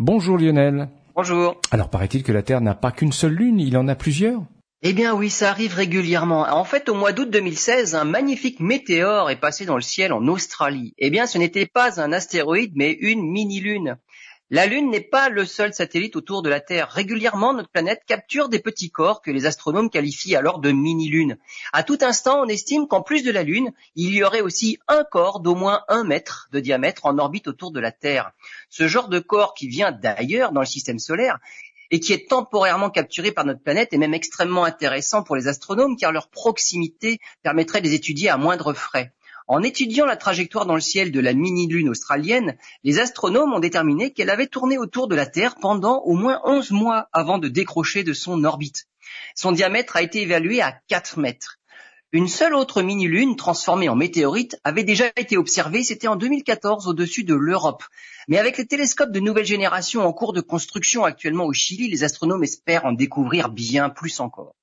Bonjour Lionel. Bonjour. Alors paraît-il que la Terre n'a pas qu'une seule lune, il en a plusieurs? Eh bien oui, ça arrive régulièrement. En fait, au mois d'août 2016, un magnifique météore est passé dans le ciel en Australie. Eh bien, ce n'était pas un astéroïde, mais une mini-lune. La Lune n'est pas le seul satellite autour de la Terre. Régulièrement, notre planète capture des petits corps que les astronomes qualifient alors de mini-lunes. À tout instant, on estime qu'en plus de la Lune, il y aurait aussi un corps d'au moins un mètre de diamètre en orbite autour de la Terre. Ce genre de corps qui vient d'ailleurs dans le système solaire et qui est temporairement capturé par notre planète est même extrêmement intéressant pour les astronomes car leur proximité permettrait de les étudier à moindre frais. En étudiant la trajectoire dans le ciel de la mini-lune australienne, les astronomes ont déterminé qu'elle avait tourné autour de la Terre pendant au moins 11 mois avant de décrocher de son orbite. Son diamètre a été évalué à 4 mètres. Une seule autre mini-lune transformée en météorite avait déjà été observée, c'était en 2014 au-dessus de l'Europe. Mais avec les télescopes de nouvelle génération en cours de construction actuellement au Chili, les astronomes espèrent en découvrir bien plus encore.